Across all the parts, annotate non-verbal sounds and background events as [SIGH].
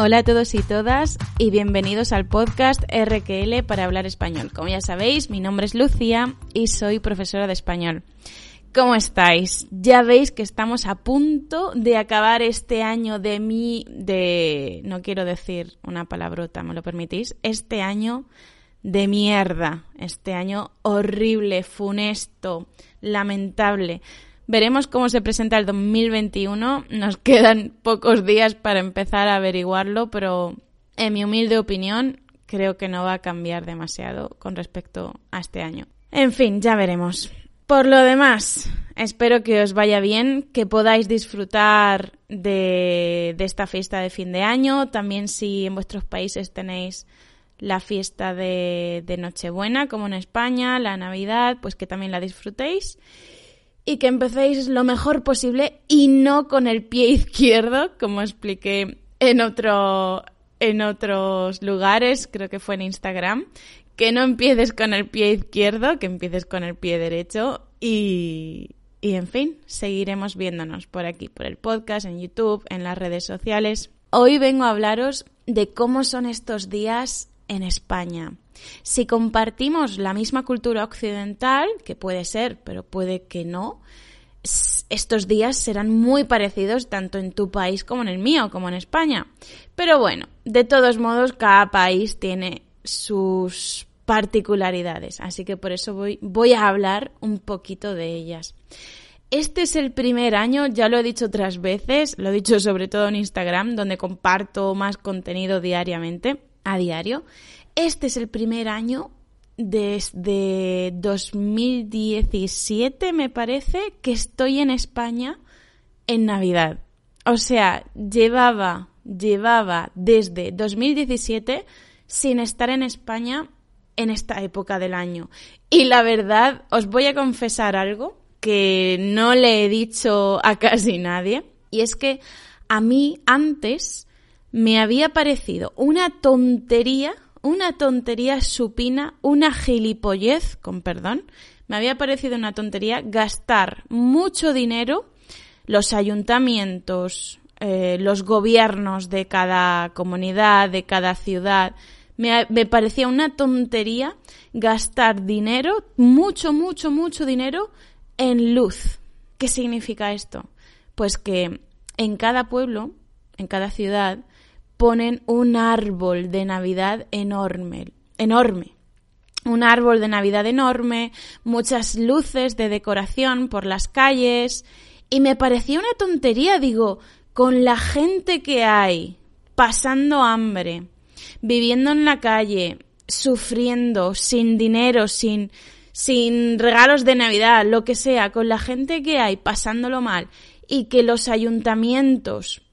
Hola a todos y todas y bienvenidos al podcast RQL para hablar español. Como ya sabéis, mi nombre es Lucía y soy profesora de español. ¿Cómo estáis? Ya veis que estamos a punto de acabar este año de mi, de, no quiero decir una palabrota, ¿me lo permitís? Este año de mierda, este año horrible, funesto, lamentable. Veremos cómo se presenta el 2021. Nos [LAUGHS] quedan pocos días para empezar a averiguarlo, pero en mi humilde opinión creo que no va a cambiar demasiado con respecto a este año. En fin, ya veremos. Por lo demás, espero que os vaya bien, que podáis disfrutar de, esta fiesta de fin de año. También si en vuestros países tenéis la fiesta de, de Nochebuena, como en España, la Navidad, pues que también la disfrutéis y que empecéis lo mejor posible y no con el pie [LAUGHS] izquierdo, como expliqué en otro en otros lugares, creo que fue en Instagram, que no empieces con el pie izquierdo, que empieces con el pie derecho y, y en fin, seguiremos viéndonos por aquí, por el podcast, en YouTube, en las redes sociales. Hoy vengo a hablaros de cómo son estos días en España. Si compartimos la misma cultura occidental, que puede ser, pero puede que no, estos días serán muy parecidos tanto en tu país como en el mío, como en España. Pero bueno, de todos modos, cada país tiene sus particularidades, así que por eso voy, a hablar un poquito de ellas. Este es el primer año, ya lo he dicho otras veces, lo he dicho sobre todo en Instagram, donde comparto más contenido diariamente, a diario. Este es el primer año desde 2017, me parece, que estoy en España en Navidad. O sea, llevaba, llevaba desde 2017 sin estar en España en esta época del año. Y la verdad, os voy a confesar algo que no le he dicho a casi nadie, y es que a mí antes me había parecido una tontería una tontería supina, una gilipollez, con perdón, me había parecido una tontería gastar mucho dinero los ayuntamientos, eh, los gobiernos de cada comunidad, de cada ciudad. Me, me parecía una tontería gastar dinero, mucho, mucho, mucho dinero en luz. ¿Qué significa esto? Pues que en cada pueblo, en cada ciudad, ponen un árbol de Navidad enorme, enorme. Un árbol de Navidad enorme, muchas luces de decoración por las calles. Y me parecía una tontería, digo, con la gente que hay, pasando hambre, viviendo en la calle, sufriendo, sin dinero, sin, sin regalos de Navidad, lo que sea, con la gente que hay pasándolo mal y que los ayuntamientos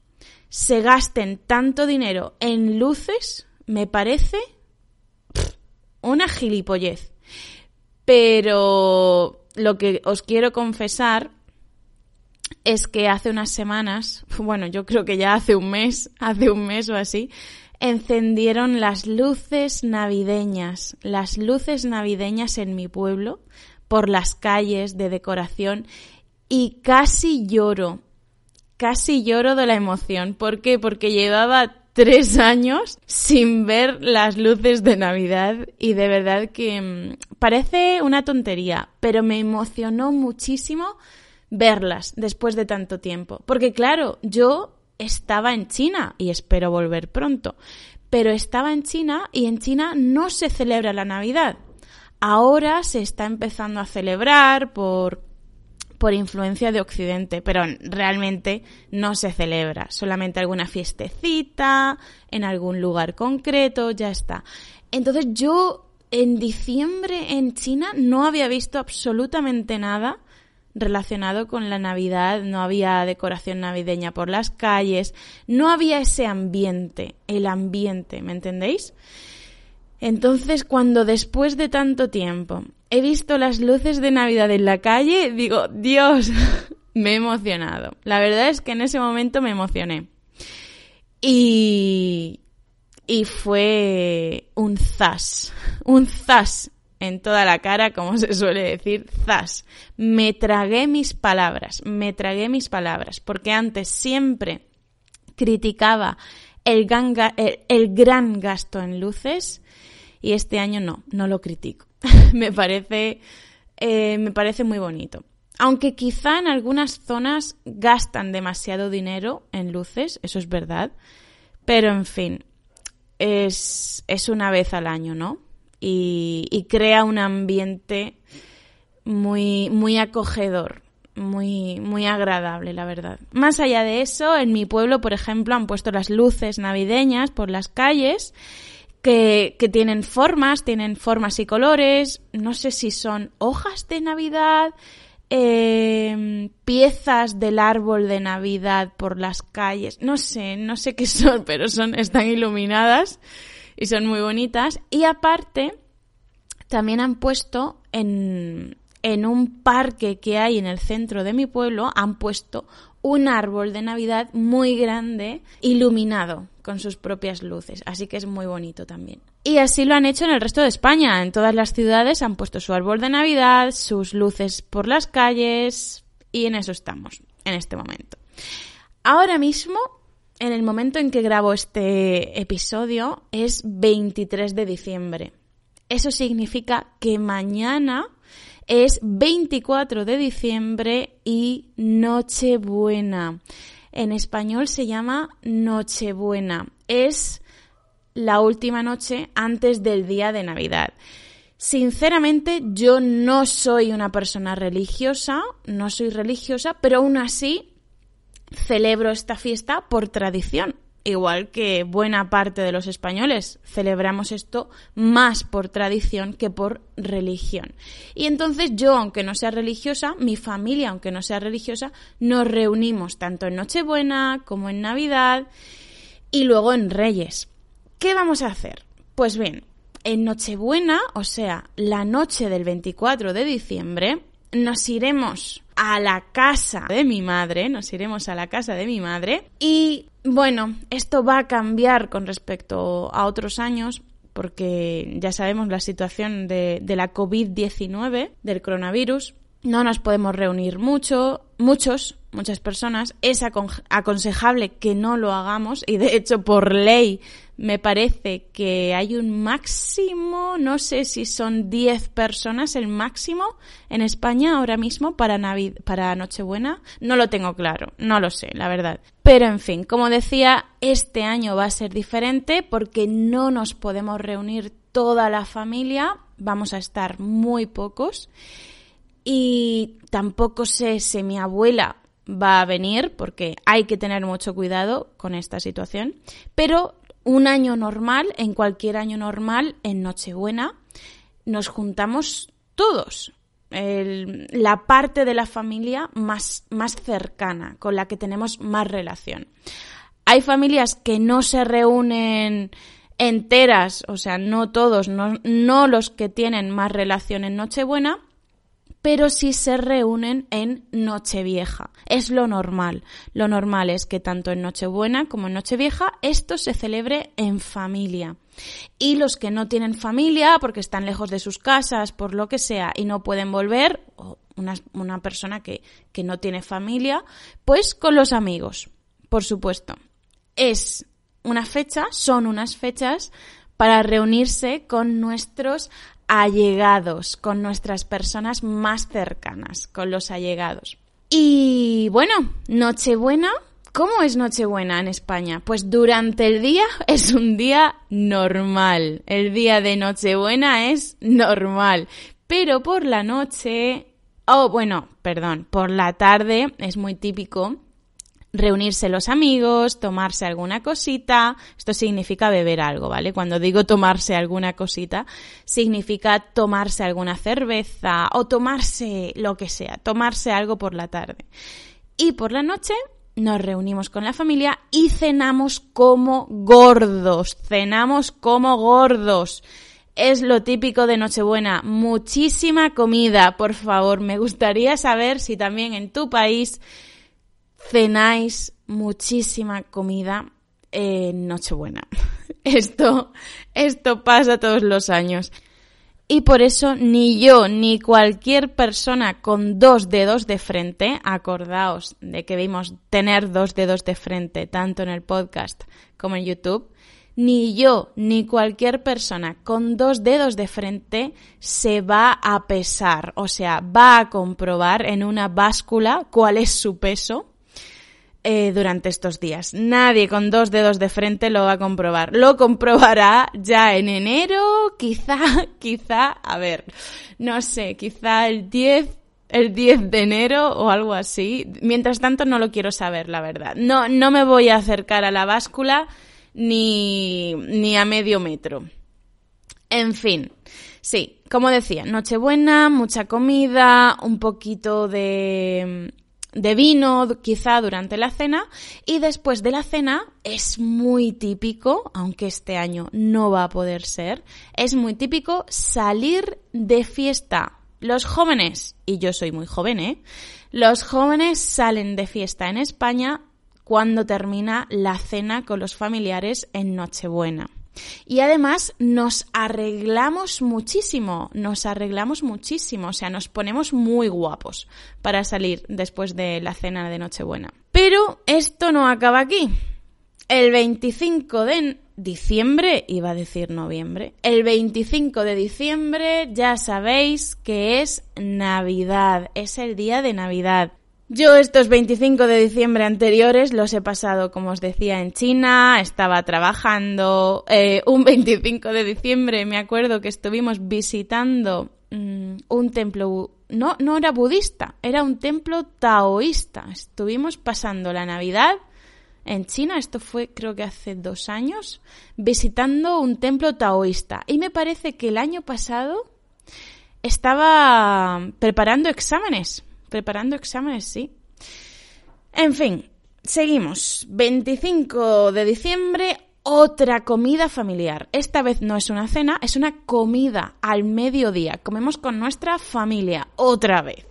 se gasten tanto dinero en luces, me parece una gilipollez. Pero lo que os quiero confesar es que hace unas semanas, [LAUGHS] bueno, yo creo que ya hace un mes, [LAUGHS] hace un mes o así, encendieron las luces navideñas, las luces navideñas en mi pueblo, por las calles de decoración, y casi lloro casi lloro de la emoción. ¿Por qué? Porque llevaba tres años sin ver las luces de Navidad y de verdad que mm, parece una tontería, pero me emocionó muchísimo verlas después de tanto tiempo. Porque claro, yo estaba en China y espero volver pronto, pero estaba en China y en China no se celebra la Navidad. Ahora se está empezando a celebrar por por influencia de Occidente, pero realmente no se celebra, solamente alguna fiestecita, en algún lugar concreto, ya está. Entonces yo en diciembre en China no había visto absolutamente nada relacionado con la Navidad, no había decoración navideña por las calles, no había ese ambiente, el ambiente, ¿me entendéis? Entonces, cuando después de tanto tiempo he visto las luces de Navidad en la calle, digo, Dios, [LAUGHS] me he emocionado. La verdad es que en ese momento me emocioné. Y, y fue un zas, un zas en toda la cara, como se suele decir, zas. Me tragué mis palabras, me tragué mis palabras, porque antes siempre criticaba el, el gran gasto en luces y este año no, no lo critico. [LAUGHS] me parece eh, me parece muy bonito. Aunque quizá en algunas zonas gastan demasiado dinero en luces, eso es verdad, pero en fin, es, es una vez al año, ¿no? Y, y, crea un ambiente muy, muy acogedor, muy, muy agradable, la verdad. Más allá de eso, en mi pueblo, por ejemplo, han puesto las luces navideñas por las calles que, tienen formas, tienen formas y colores, no sé si son hojas de Navidad, em, piezas del árbol de Navidad por las calles, no sé, no sé qué son, [LAUGHS] pero son, están iluminadas y son muy bonitas. Y aparte, también han puesto en, en un parque que hay en el centro de mi pueblo, han puesto un árbol de Navidad muy grande, iluminado con sus propias luces, así que es muy bonito también. Y así lo han hecho en el resto de España, en todas las ciudades han puesto su árbol de Navidad, sus luces por las calles y en eso estamos, en este momento. Ahora mismo, en el momento en que grabo este episodio, es 23 de diciembre. Eso significa que mañana es 24 de diciembre y Nochebuena. En español se llama Nochebuena. Es la última noche antes del día de Navidad. Sinceramente, yo no soy una persona religiosa, no soy religiosa, pero aún así celebro esta fiesta por tradición igual que buena parte de los españoles, celebramos esto más por tradición que por religión. Y entonces yo, aunque no sea religiosa, mi familia, aunque no sea religiosa, nos reunimos tanto en Nochebuena como en Navidad y luego en Reyes. ¿Qué vamos a hacer? Pues bien, en Nochebuena, o sea, la noche del 24 de diciembre, nos iremos a la casa de mi madre, nos iremos a la casa de mi madre y bueno, esto va a cambiar con respecto a otros años porque ya sabemos la situación de, la COVID-19, del coronavirus, no nos podemos reunir mucho, muchos, muchas personas. Es aconsejable que no lo hagamos y de hecho por ley me parece que hay un máximo, no sé si son 10 personas el máximo en España ahora mismo para, para Nochebuena. No lo tengo claro, no lo sé, la verdad. Pero en fin, como decía, este año va a ser diferente porque no nos podemos reunir toda la familia, vamos a estar muy pocos. Y tampoco sé si mi abuela va a venir porque hay que tener mucho cuidado con esta situación. Pero un año normal, en cualquier año normal, en Nochebuena, nos juntamos todos. la parte de la familia más, más cercana, con la que tenemos más relación. Hay familias que no se reúnen enteras, o sea, no todos, no, no los que tienen más relación en Nochebuena, pero sí se reúnen en Nochevieja. Es lo normal. Lo normal es que tanto en Nochebuena como en Nochevieja esto se celebre en familia. Y los que no tienen familia, porque están lejos de sus casas, por lo que sea, y no pueden volver, o una, una persona que, que no tiene familia, pues con los amigos, por supuesto. Es una fecha, son unas fechas para reunirse con nuestros allegados, con nuestras personas más cercanas, con los allegados. Y bueno, Nochebuena, ¿cómo es Nochebuena en España? Pues durante el día [LAUGHS] es un día normal. El día de Nochebuena es normal. Pero por la noche, oh bueno, perdón, por la tarde es muy típico reunirse los amigos, tomarse alguna cosita. Esto significa beber algo, ¿vale? Cuando digo tomarse alguna cosita, significa tomarse alguna cerveza o tomarse lo que sea, tomarse algo por la tarde. Y por la noche nos reunimos con la familia y cenamos como gordos, cenamos como gordos. Es lo típico de Nochebuena, muchísima comida, por favor. Me gustaría saber si también en tu país cenáis muchísima comida en Nochebuena. [LAUGHS] Esto, esto pasa todos los años. y por eso ni yo ni cualquier persona con dos dedos de frente, acordaos de que vimos tener dos dedos de frente tanto en el podcast como en YouTube, ni yo ni cualquier persona con dos dedos de frente se va a pesar, o sea, va a comprobar en una báscula cuál es su peso eh, durante estos días. Nadie con dos dedos de frente lo va a comprobar. Lo comprobará ya en enero, quizá, [LAUGHS] quizá, a ver, no sé, quizá el 10 el 10 de enero o algo así. Mientras tanto no lo quiero saber, la verdad. No, no me voy a acercar a la báscula ni, ni a medio metro. En fin, sí, como decía, Nochebuena, mucha comida, un poquito de de vino quizá durante la cena y después de la cena es muy típico, aunque este año no va a poder ser, es muy típico salir de fiesta. Los jóvenes, y yo soy muy joven, ¿eh? Los jóvenes salen de fiesta en España cuando termina la cena con los familiares en Nochebuena. Y además nos arreglamos muchísimo, nos arreglamos muchísimo, o sea, nos ponemos muy guapos para salir después de la cena de Nochebuena. Pero esto no acaba aquí. El 25 de diciembre, iba a decir noviembre, el 25 de diciembre ya sabéis que es Navidad, es el día de Navidad. Yo estos 25 de diciembre anteriores los he pasado, como os decía, en China, estaba trabajando. Eh, un 25 de diciembre me acuerdo que estuvimos visitando mm, un templo, no, no era budista, era un templo taoísta. Estuvimos pasando la Navidad en China, esto fue creo que hace dos años, visitando un templo taoísta. Y me parece que el año pasado estaba preparando exámenes preparando exámenes, sí. En fin, seguimos. 25 de diciembre, otra comida familiar. Esta vez no es una cena, es una comida al mediodía. Comemos con nuestra familia otra vez.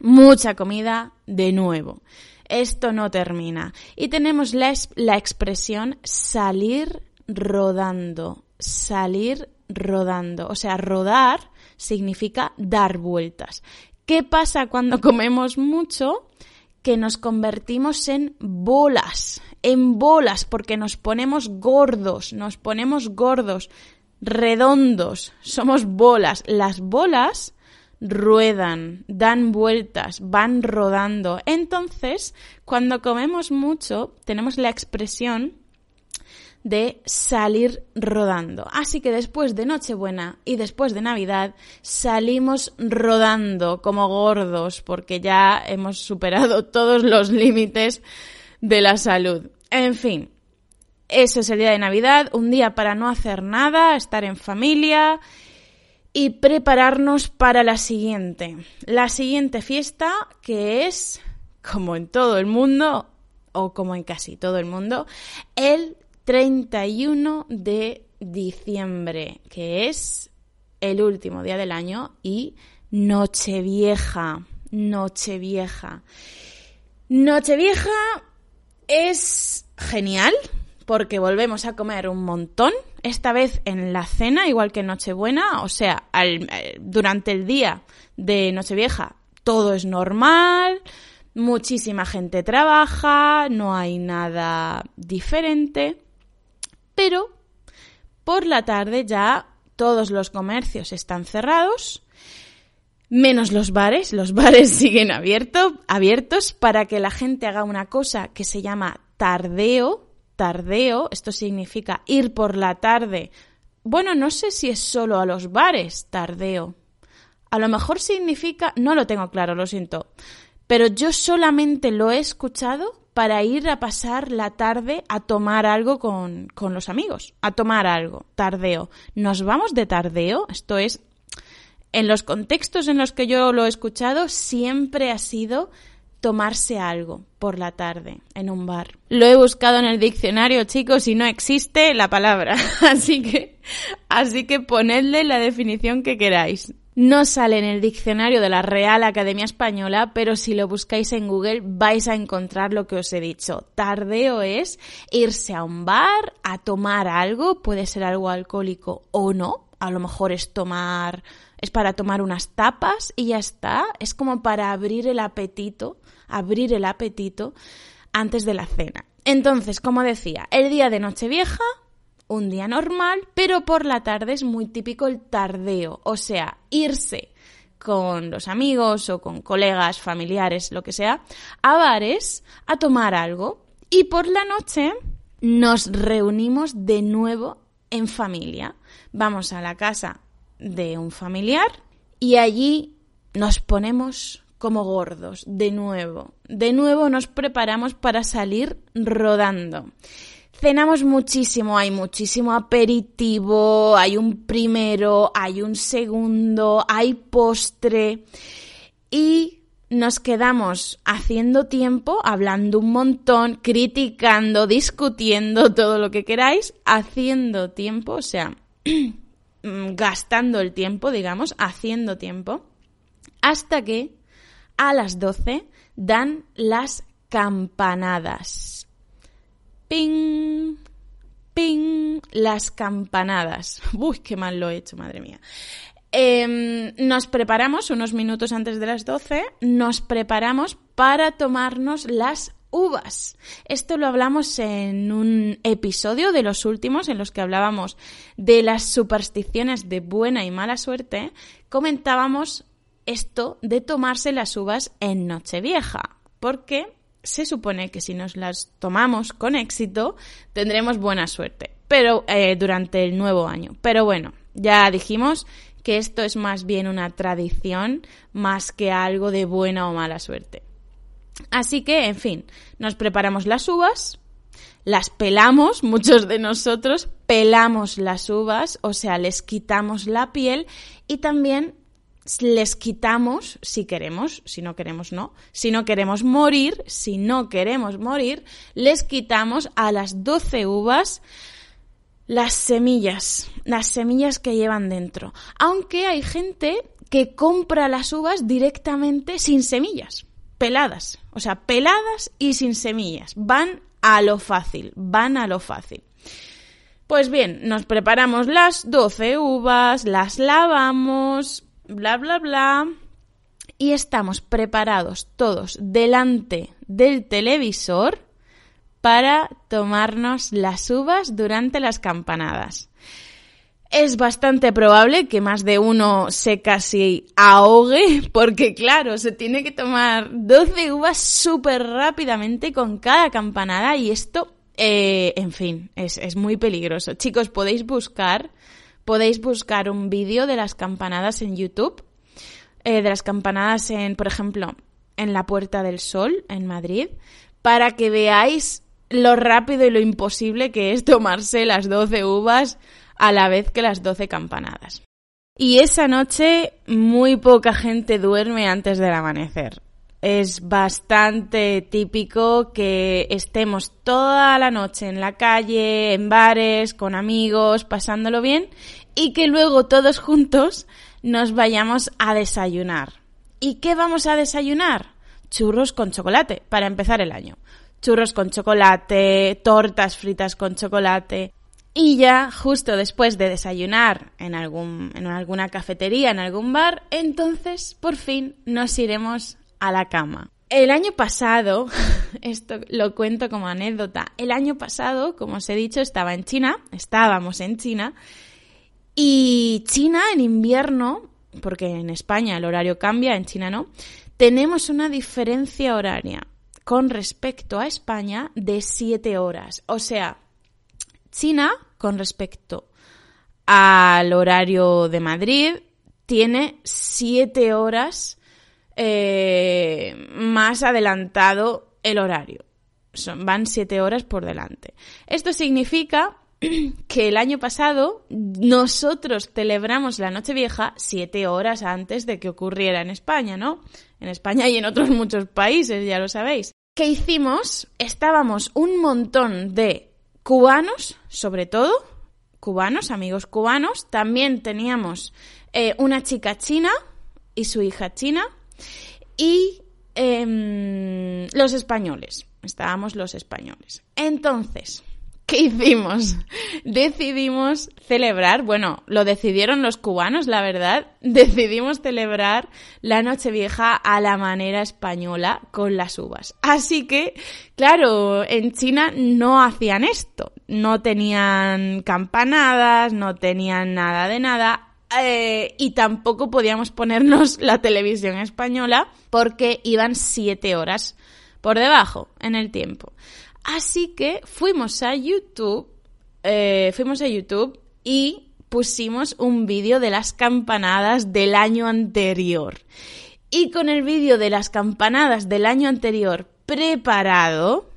Mucha comida de nuevo. Esto no termina. Y tenemos la, la expresión salir rodando. Salir rodando. O sea, rodar significa dar vueltas. ¿Qué pasa cuando [LAUGHS] comemos mucho? Que nos convertimos en bolas, en bolas, porque nos ponemos gordos, nos ponemos gordos, redondos, somos bolas. Las bolas ruedan, dan vueltas, van rodando. Entonces, cuando comemos mucho, tenemos la expresión de salir rodando. Así que después de Nochebuena y después de Navidad salimos rodando como gordos porque ya hemos superado [LAUGHS] todos los límites de la salud. En fin, eso es el día de Navidad, un día para no hacer nada, estar en familia y prepararnos para la siguiente. La siguiente fiesta que es, como en todo el mundo, o como en casi todo el mundo, el 31 de diciembre, que es el último día del año, y Nochevieja. Nochevieja. Nochevieja es genial porque volvemos a comer un montón, esta vez en la cena, igual que Nochebuena, o sea, eh, durante el día de Nochevieja todo es normal, muchísima gente trabaja, no hay nada diferente pero por la tarde ya todos los comercios están cerrados, menos los bares. Los [LAUGHS] bares siguen abiertos para que la gente haga una cosa que se llama tardeo. Tardeo, esto significa ir por la tarde. Bueno, no sé si es solo a los bares, tardeo. A lo mejor significa, no lo tengo claro, lo siento, pero yo solamente lo he escuchado para ir a pasar la tarde a tomar algo con, con los amigos, a tomar algo, tardeo. ¿Nos vamos de tardeo? Esto es, en los contextos en los que yo lo he escuchado, siempre ha sido tomarse algo por la tarde en un bar. Lo he buscado en el diccionario, chicos, y no existe la palabra. [LAUGHS] Así que, así que ponedle la definición que queráis. No sale en el diccionario de la Real Academia Española, pero si lo buscáis en Google vais a encontrar lo que os he dicho. Tardeo es irse a un bar a tomar algo, puede ser algo alcohólico o no, a lo mejor es tomar, es para tomar unas tapas y ya está, es como para abrir el apetito, abrir el apetito antes de la cena. Entonces, como decía, el día de Nochevieja, un día normal, pero por la tarde es muy típico el tardeo, o sea, irse con los amigos o con colegas, familiares, lo que sea, a bares a tomar algo. Y por la noche nos reunimos de nuevo en familia. Vamos a la casa de un familiar y allí nos ponemos como gordos, de nuevo. De nuevo nos preparamos para salir rodando. Cenamos muchísimo, hay muchísimo aperitivo, hay un primero, hay un segundo, hay postre y nos quedamos haciendo tiempo, hablando un montón, criticando, discutiendo, todo lo que queráis, haciendo tiempo, o sea, [CLEARS THROAT] gastando el tiempo, digamos, haciendo tiempo, hasta que a las 12 dan las campanadas. Ping, ping, las campanadas. [LAUGHS] Uy, qué mal lo he hecho, madre mía. Em, nos preparamos unos minutos antes de las 12, nos preparamos para tomarnos las uvas. Esto lo hablamos en un episodio de los últimos en los que hablábamos de las supersticiones de buena y mala suerte. Comentábamos esto de tomarse las uvas en Nochevieja, porque se supone que si nos las tomamos con éxito tendremos buena suerte, pero eh, durante el nuevo año. Pero bueno, ya dijimos que esto es más bien una tradición más que algo de buena o mala suerte. Así que, en fin, nos preparamos las uvas, las pelamos, [LAUGHS] muchos de nosotros pelamos las uvas, o sea, les quitamos la piel y también les quitamos si queremos, si no queremos no, si no queremos morir, si no queremos morir, les quitamos a las 12 uvas las semillas, las semillas que llevan dentro. Aunque hay gente que compra las uvas directamente sin semillas, peladas, o sea, peladas y sin semillas. Van a lo fácil, van a lo fácil. Pues bien, nos preparamos las 12 uvas, las lavamos, bla, bla, bla. Y estamos preparados todos delante del televisor para tomarnos las uvas durante las campanadas. Es bastante probable que más de uno se casi ahogue, [LAUGHS] porque claro, se tiene que tomar 12 uvas súper rápidamente con cada campanada y esto, eh, en fin, es, es muy peligroso. Chicos, podéis buscar, podéis buscar un vídeo de las campanadas en YouTube eh, de las campanadas en, por ejemplo, en la Puerta del Sol, en Madrid, para que veáis lo rápido y lo imposible que es tomarse las 12 uvas a la vez que las 12 campanadas. Y esa noche muy poca gente duerme antes del amanecer. Es bastante típico que estemos toda la noche en la calle, en bares, con amigos, pasándolo bien y que luego todos juntos nos vayamos a desayunar. ¿Y qué vamos a desayunar? Churros con chocolate, para empezar el año. Churros con chocolate, tortas fritas con chocolate. Y ya, justo después de desayunar en, algún, en alguna cafetería, en algún bar, entonces por fin nos iremos a la cama. El año pasado, [LAUGHS] esto lo cuento como anécdota, el año pasado, como os he dicho, estaba en China, estábamos en China, y China en invierno, porque en España el horario cambia, en China no, tenemos una diferencia horaria con respecto a España de 7 horas. O sea, China con respecto al horario de Madrid tiene 7 horas eh, más adelantado el horario. Son, van 7 horas por delante. Esto significa [CLEARS THROAT] que el año pasado nosotros celebramos la Nochevieja siete horas antes de que ocurriera en España, ¿no? En España y en otros muchos países, ya lo sabéis. ¿Qué hicimos? Estábamos un montón de cubanos, sobre todo, cubanos, amigos cubanos. También teníamos eh, una chica china y su hija china. Y em, los españoles. Estábamos los españoles. Entonces, ¿Qué hicimos? [LAUGHS] Decidimos celebrar, bueno, lo decidieron los cubanos, la verdad, [LAUGHS] decidimos celebrar la Nochevieja a la manera española con las uvas. Así que, claro, en China no hacían esto, no tenían campanadas, no tenían nada de nada, eh, y tampoco podíamos ponernos la televisión española porque iban siete horas por debajo en el tiempo. Así que fuimos a YouTube, eh, fuimos a YouTube y pusimos un vídeo de las campanadas del año anterior. Y con el vídeo de las campanadas del año anterior preparado,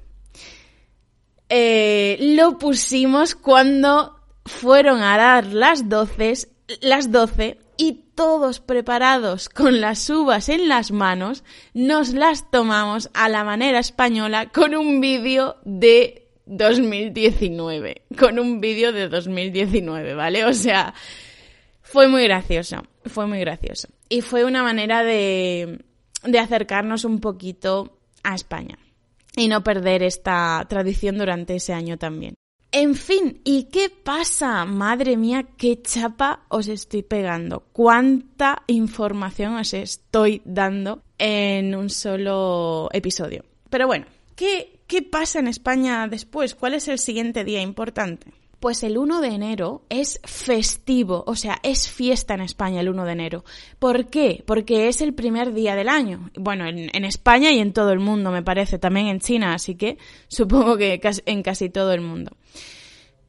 eh, lo pusimos cuando fueron a dar las 12, las 12 y todos preparados con las uvas en las manos, nos las tomamos a la manera española con un vídeo de 2019. Con un vídeo de 2019, ¿vale? O sea, fue muy gracioso, fue muy gracioso. Y fue una manera de, de acercarnos un poquito a España y no perder esta tradición durante ese año también. En fin, ¿y qué pasa? Madre mía, qué chapa os estoy pegando. Cuánta información os estoy dando en un solo episodio. Pero bueno, ¿qué, qué pasa en España después? ¿Cuál es el siguiente día importante? Pues el 1 de enero es festivo, o sea, es fiesta en España el 1 de enero. ¿Por qué? Porque es el primer día del año. Bueno, en, España y en todo el mundo, me parece, también en China, así que [LAUGHS] supongo que en casi todo el mundo.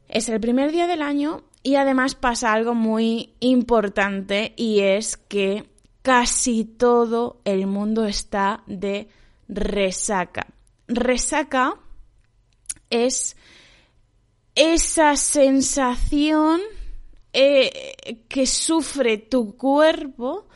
Es el primer día del año y además pasa algo muy importante y es que casi todo el mundo está de resaca. Resaca es esa sensación eh, que sufre tu cuerpo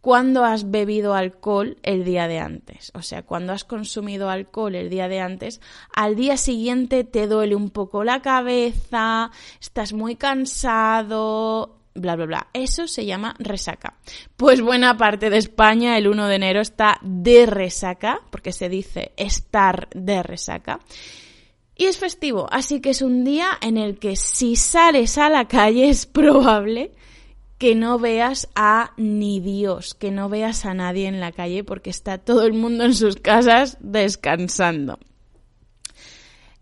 cuando has bebido alcohol el día de antes. O sea, cuando has consumido alcohol el día de antes, al día siguiente te duele un poco la cabeza, estás muy cansado, bla, bla, bla. Eso se llama resaca. Pues buena parte de España el 1 de enero está de resaca, porque se dice estar de resaca. Y es festivo, así que es un día en el que si sales a la calle es probable que no veas a ni Dios, que no veas a nadie en la calle porque está todo el mundo en sus casas descansando.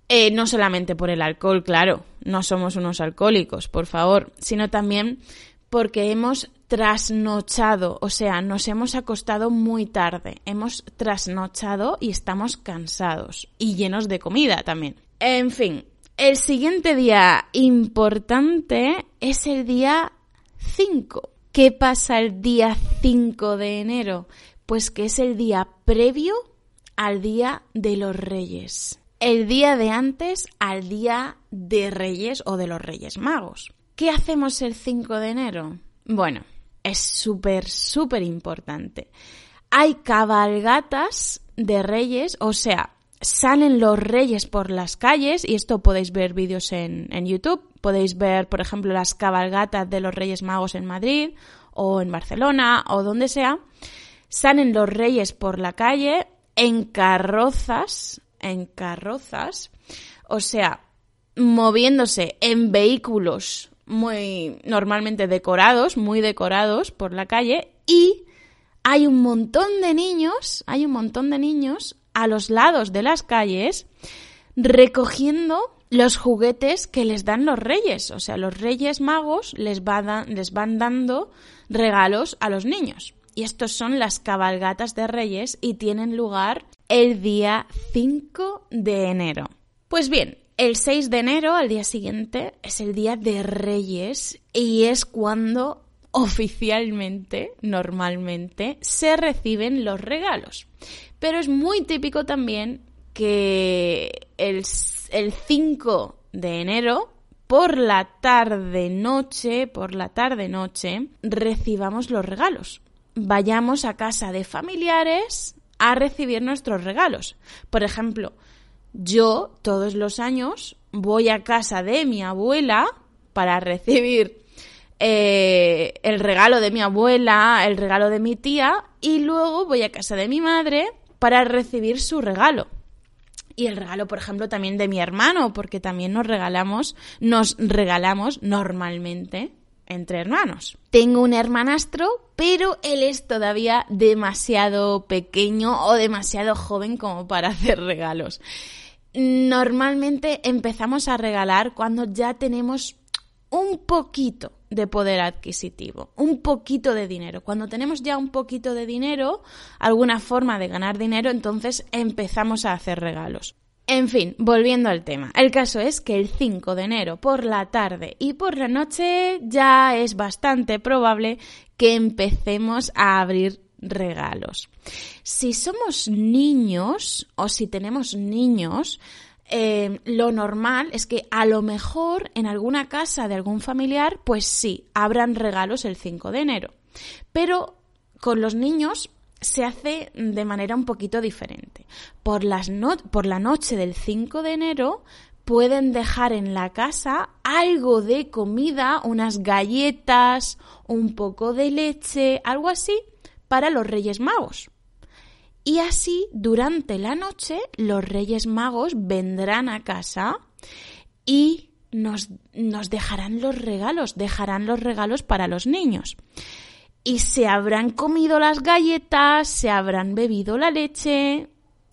Eh, no solamente por el alcohol, claro, no somos unos alcohólicos, por favor, sino también porque hemos trasnochado, o sea, nos hemos acostado muy tarde, hemos trasnochado y estamos cansados y llenos de comida también. En fin, el siguiente día importante es el día 5. ¿Qué pasa el día 5 de enero? Pues que es el día previo al día de los reyes. El día de antes al día de reyes o de los reyes magos. ¿Qué hacemos el 5 de enero? Bueno, es súper, súper importante. Hay cabalgatas de reyes, o sea, salen los reyes por las calles, y esto podéis ver vídeos en, en, YouTube, podéis ver, por ejemplo, las cabalgatas de los Reyes Magos en Madrid, o en Barcelona, o donde sea, salen los reyes por la calle en carrozas, en carrozas, o sea, moviéndose en vehículos muy normalmente decorados, muy decorados por la calle, y hay un montón de niños, hay un montón de niños a los lados de las calles recogiendo los juguetes que les dan los reyes. O sea, los reyes magos les, les van dando regalos a los niños. Y estos son las cabalgatas de reyes y tienen lugar el día 5 de enero. Pues bien, el 6 de enero, al día siguiente, es el día de reyes y es cuando oficialmente, normalmente, se reciben los regalos. Pero es muy típico también que el, el 5 de enero, por la tarde-noche, por la tarde-noche, recibamos los regalos. Vayamos a casa de familiares a recibir nuestros regalos. Por ejemplo, yo todos los años voy a casa de mi abuela para recibir eh, el regalo de mi abuela, el regalo de mi tía y luego voy a casa de mi madre para recibir su regalo. y el regalo, por ejemplo, también de mi hermano, porque también nos regalamos, nos regalamos normalmente entre hermanos. Tengo un hermanastro, pero él es todavía demasiado pequeño o demasiado joven como para [LAUGHS] hacer regalos. Normalmente empezamos a regalar cuando ya tenemos un poquito de poder adquisitivo, un poquito de dinero. Cuando tenemos ya un poquito de dinero, alguna forma de ganar dinero, entonces empezamos a hacer regalos. En fin, volviendo al tema. El caso es que el 5 de enero por la tarde y por la noche ya es bastante probable que empecemos a abrir regalos. Si somos niños o si tenemos niños, eh, lo normal es que a lo mejor en alguna casa de algún familiar, pues sí, abran regalos el 5 de enero. Pero con los niños se hace de manera un poquito diferente. Por, las por la noche del 5 de enero pueden dejar en la casa algo de comida, unas galletas, un poco de leche, algo así, para los Reyes Magos. Y así, durante la noche, los Reyes Magos vendrán a casa y nos, nos dejarán los regalos, dejarán los regalos para los niños. Y se habrán comido las galletas, se habrán bebido la leche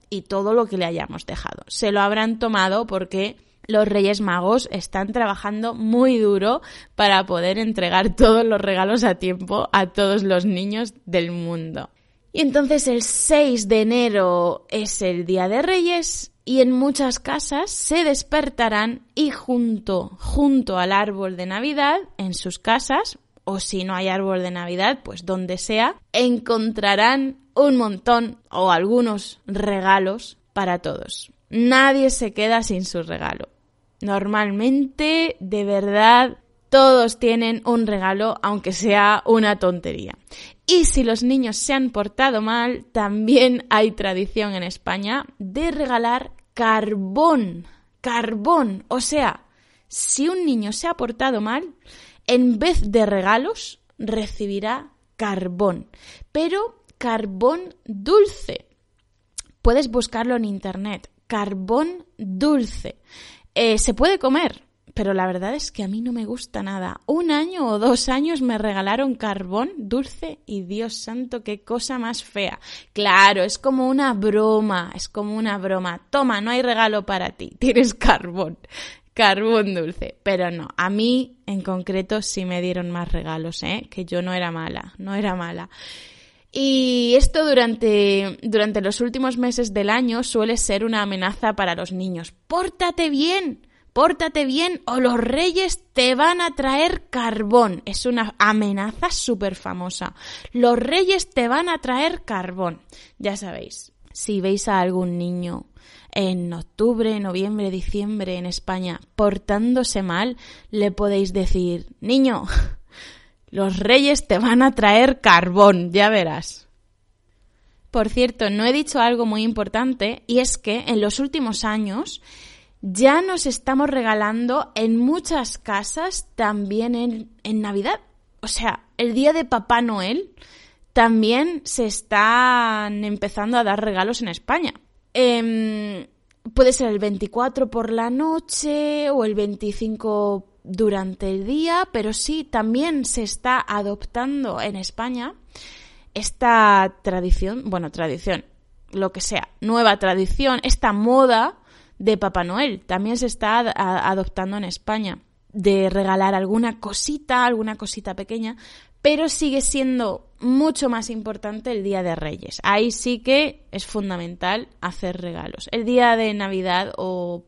y todo lo que le hayamos dejado. Se lo habrán tomado porque los Reyes Magos están trabajando muy duro para poder entregar [LAUGHS] todos los regalos a tiempo a todos los niños del mundo. Y entonces el 6 de enero es el Día de Reyes y en muchas casas se despertarán y junto, junto al árbol de Navidad, en sus casas, o si no hay árbol de Navidad, pues donde sea, encontrarán un montón o algunos regalos para todos. Nadie se queda sin su regalo. Normalmente, de verdad, todos tienen un regalo, aunque sea una tontería. Y si los niños se han portado mal, también hay tradición en España de regalar carbón. Carbón. O sea, si un niño se ha portado mal, en vez de regalos, recibirá carbón. Pero carbón dulce. Puedes buscarlo en internet. Carbón dulce. Eh, se puede comer, pero la verdad es que a mí no me gusta nada. Un año o dos años me regalaron carbón dulce y Dios santo, qué cosa más fea. Claro, es como una broma, es como una broma. Toma, no hay regalo para ti, [LAUGHS] tienes carbón. Carbón dulce. Pero no, a mí en concreto sí me dieron más regalos, ¿eh? Que yo no era mala, no era mala. Y esto durante, durante los últimos meses del año suele ser una amenaza para los niños. ¡Pórtate bien! Pórtate bien o los reyes te van a traer carbón. Es una amenaza súper famosa. Los reyes te van a traer carbón. Ya sabéis, si veis a algún niño en octubre, noviembre, diciembre en España portándose mal, le podéis decir, niño, los reyes te van a traer carbón, ya verás. Por cierto, no he dicho algo muy importante y es que en los últimos años ya nos estamos regalando en muchas casas también en, Navidad. O sea, el día de Papá Noel también se están empezando a dar regalos en España. Em, puede ser el 24 por la noche o el 25 durante el día, pero sí, también se está adoptando en España esta tradición, bueno, tradición, lo que sea, nueva tradición, esta moda de Papá Noel. También se está adoptando en España de regalar alguna cosita, alguna cosita pequeña, pero sigue siendo mucho más importante el Día de Reyes. Ahí sí que es fundamental hacer regalos. El día de Navidad o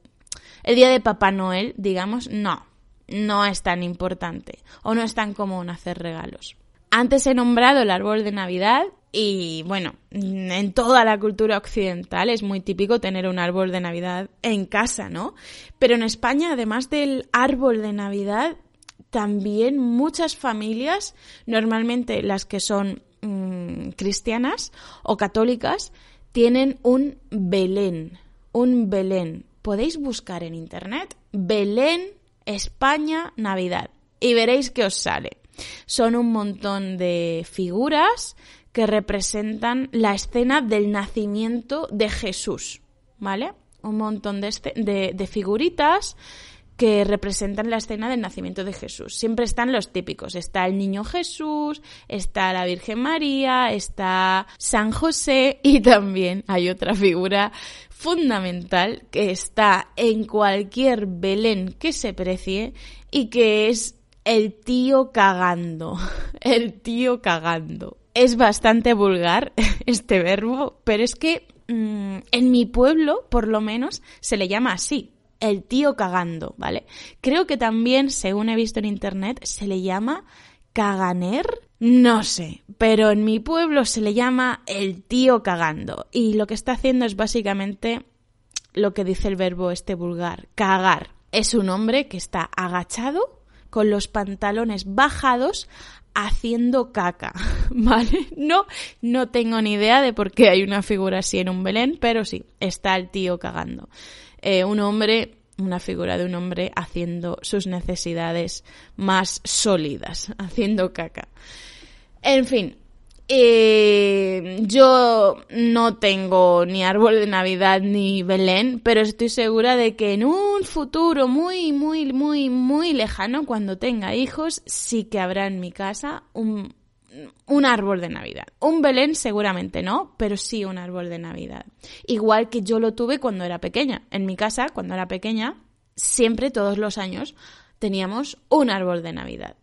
el día de Papá Noel, digamos, no, no es tan importante o no es tan común hacer regalos. Antes he nombrado el árbol de Navidad y bueno, en toda la cultura occidental es muy típico tener un árbol de Navidad en casa, ¿no? Pero en España, además del árbol de Navidad, también muchas familias, normalmente las que son mm, cristianas o católicas, tienen un Belén, un Belén. Podéis buscar en internet Belén, España, Navidad y veréis que os sale. Son un montón de figuras que representan la escena del nacimiento de Jesús, ¿vale? un montón de, de figuritas que representan la escena del nacimiento de Jesús. Siempre están los típicos. Está el niño Jesús, está la Virgen María, está San José y [LAUGHS] también hay otra figura fundamental que está en cualquier Belén que se precie y que es el tío cagando. [LAUGHS] El tío cagando. Es bastante vulgar [LAUGHS] este verbo, pero es que mm, en mi pueblo, por lo menos, se le llama así el tío cagando, ¿vale? Creo que también, según he visto en internet, se le llama caganer. No sé, pero en mi pueblo se le llama el tío cagando. Y lo que está haciendo es básicamente lo que dice el verbo este vulgar, cagar. Es un hombre que está agachado, con los pantalones bajados, haciendo caca, [LAUGHS] ¿vale? No, no tengo ni idea de por qué hay una figura así en un Belén, pero sí, está el tío cagando. Eh, un hombre, una figura de un hombre haciendo sus necesidades más sólidas, [LAUGHS] haciendo caca. En fin, eh, yo no tengo ni árbol de Navidad ni Belén, pero estoy segura de que en un futuro muy, muy, muy, muy lejano, cuando tenga hijos, sí que habrá en mi casa un, un árbol de Navidad. Un Belén seguramente no, pero sí un árbol de Navidad. Igual que yo lo tuve cuando era pequeña. En mi casa, cuando era pequeña, siempre, todos los años, teníamos un árbol de Navidad.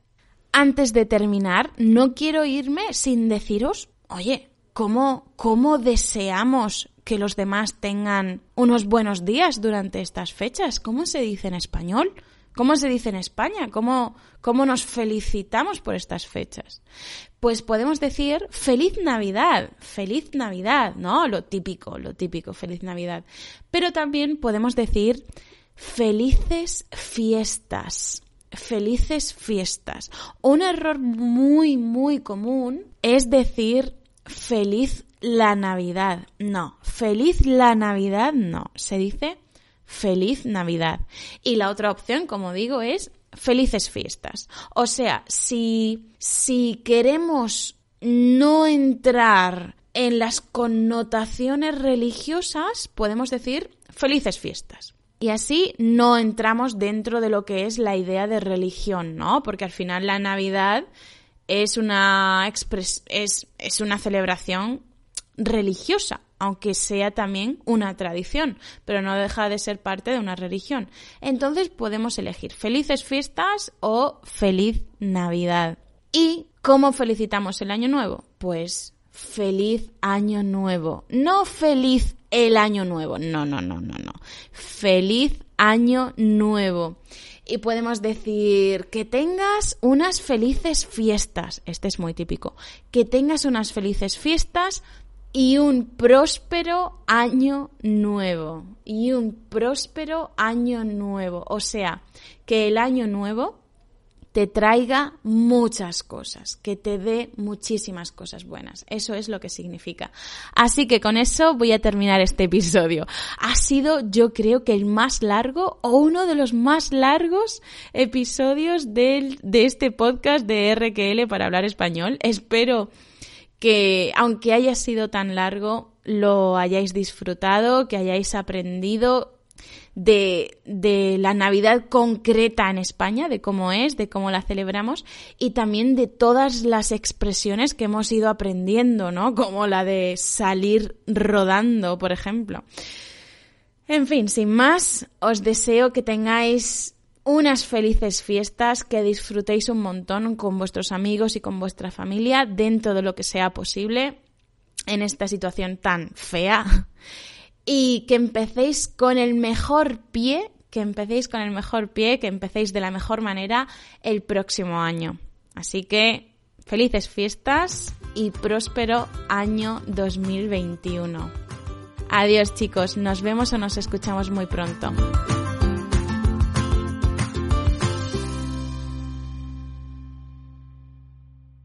Antes de terminar, no quiero irme sin deciros, oye, ¿cómo, cómo deseamos que los demás tengan unos buenos días durante estas fechas? ¿Cómo se dice en español? ¿Cómo se dice en España? ¿Cómo, ¿Cómo nos felicitamos por estas fechas? Pues podemos decir feliz Navidad, feliz Navidad, ¿no? Lo típico, lo típico, feliz Navidad. Pero también podemos decir felices fiestas, felices fiestas. Un error muy, muy común es decir feliz la Navidad. No, feliz la Navidad no. Se dice feliz Navidad. Y la otra opción, como digo, es felices fiestas. O sea, si, si queremos no entrar en las connotaciones religiosas, podemos decir felices fiestas. Y así no entramos dentro de lo que es la idea de religión, ¿no? Porque al final la Navidad es una, es, es una celebración religiosa aunque sea también una tradición, pero no deja de ser parte de una religión. Entonces podemos elegir felices fiestas o feliz Navidad. ¿Y cómo felicitamos el año nuevo? Pues feliz año nuevo. No feliz el año nuevo. No, no, no, no, no. Feliz año nuevo. Y podemos decir que tengas unas felices fiestas. Este es muy típico. Que tengas unas felices fiestas y un próspero año nuevo. Y un próspero año nuevo. O sea, que el año nuevo te traiga muchas cosas, que te dé muchísimas cosas buenas. Eso es lo que significa. Así que con eso voy a terminar este episodio. Ha sido, yo creo que el más largo o uno de los más largos episodios de este podcast de RQL para hablar español. Espero que aunque haya sido tan largo, lo hayáis disfrutado, que hayáis aprendido de, de, la Navidad concreta en España, de cómo es, de cómo la celebramos y también de todas las expresiones que hemos ido aprendiendo, ¿no? Como la de salir rodando, por ejemplo. En fin, sin más, os deseo que tengáis unas felices fiestas, que disfrutéis un montón con vuestros amigos y con vuestra familia dentro de lo que sea posible en esta situación tan fea y que empecéis con el mejor pie, que empecéis con el mejor pie, que empecéis de la mejor manera el próximo año. Así que felices fiestas y próspero año 2021. Adiós chicos, nos vemos o nos escuchamos muy pronto.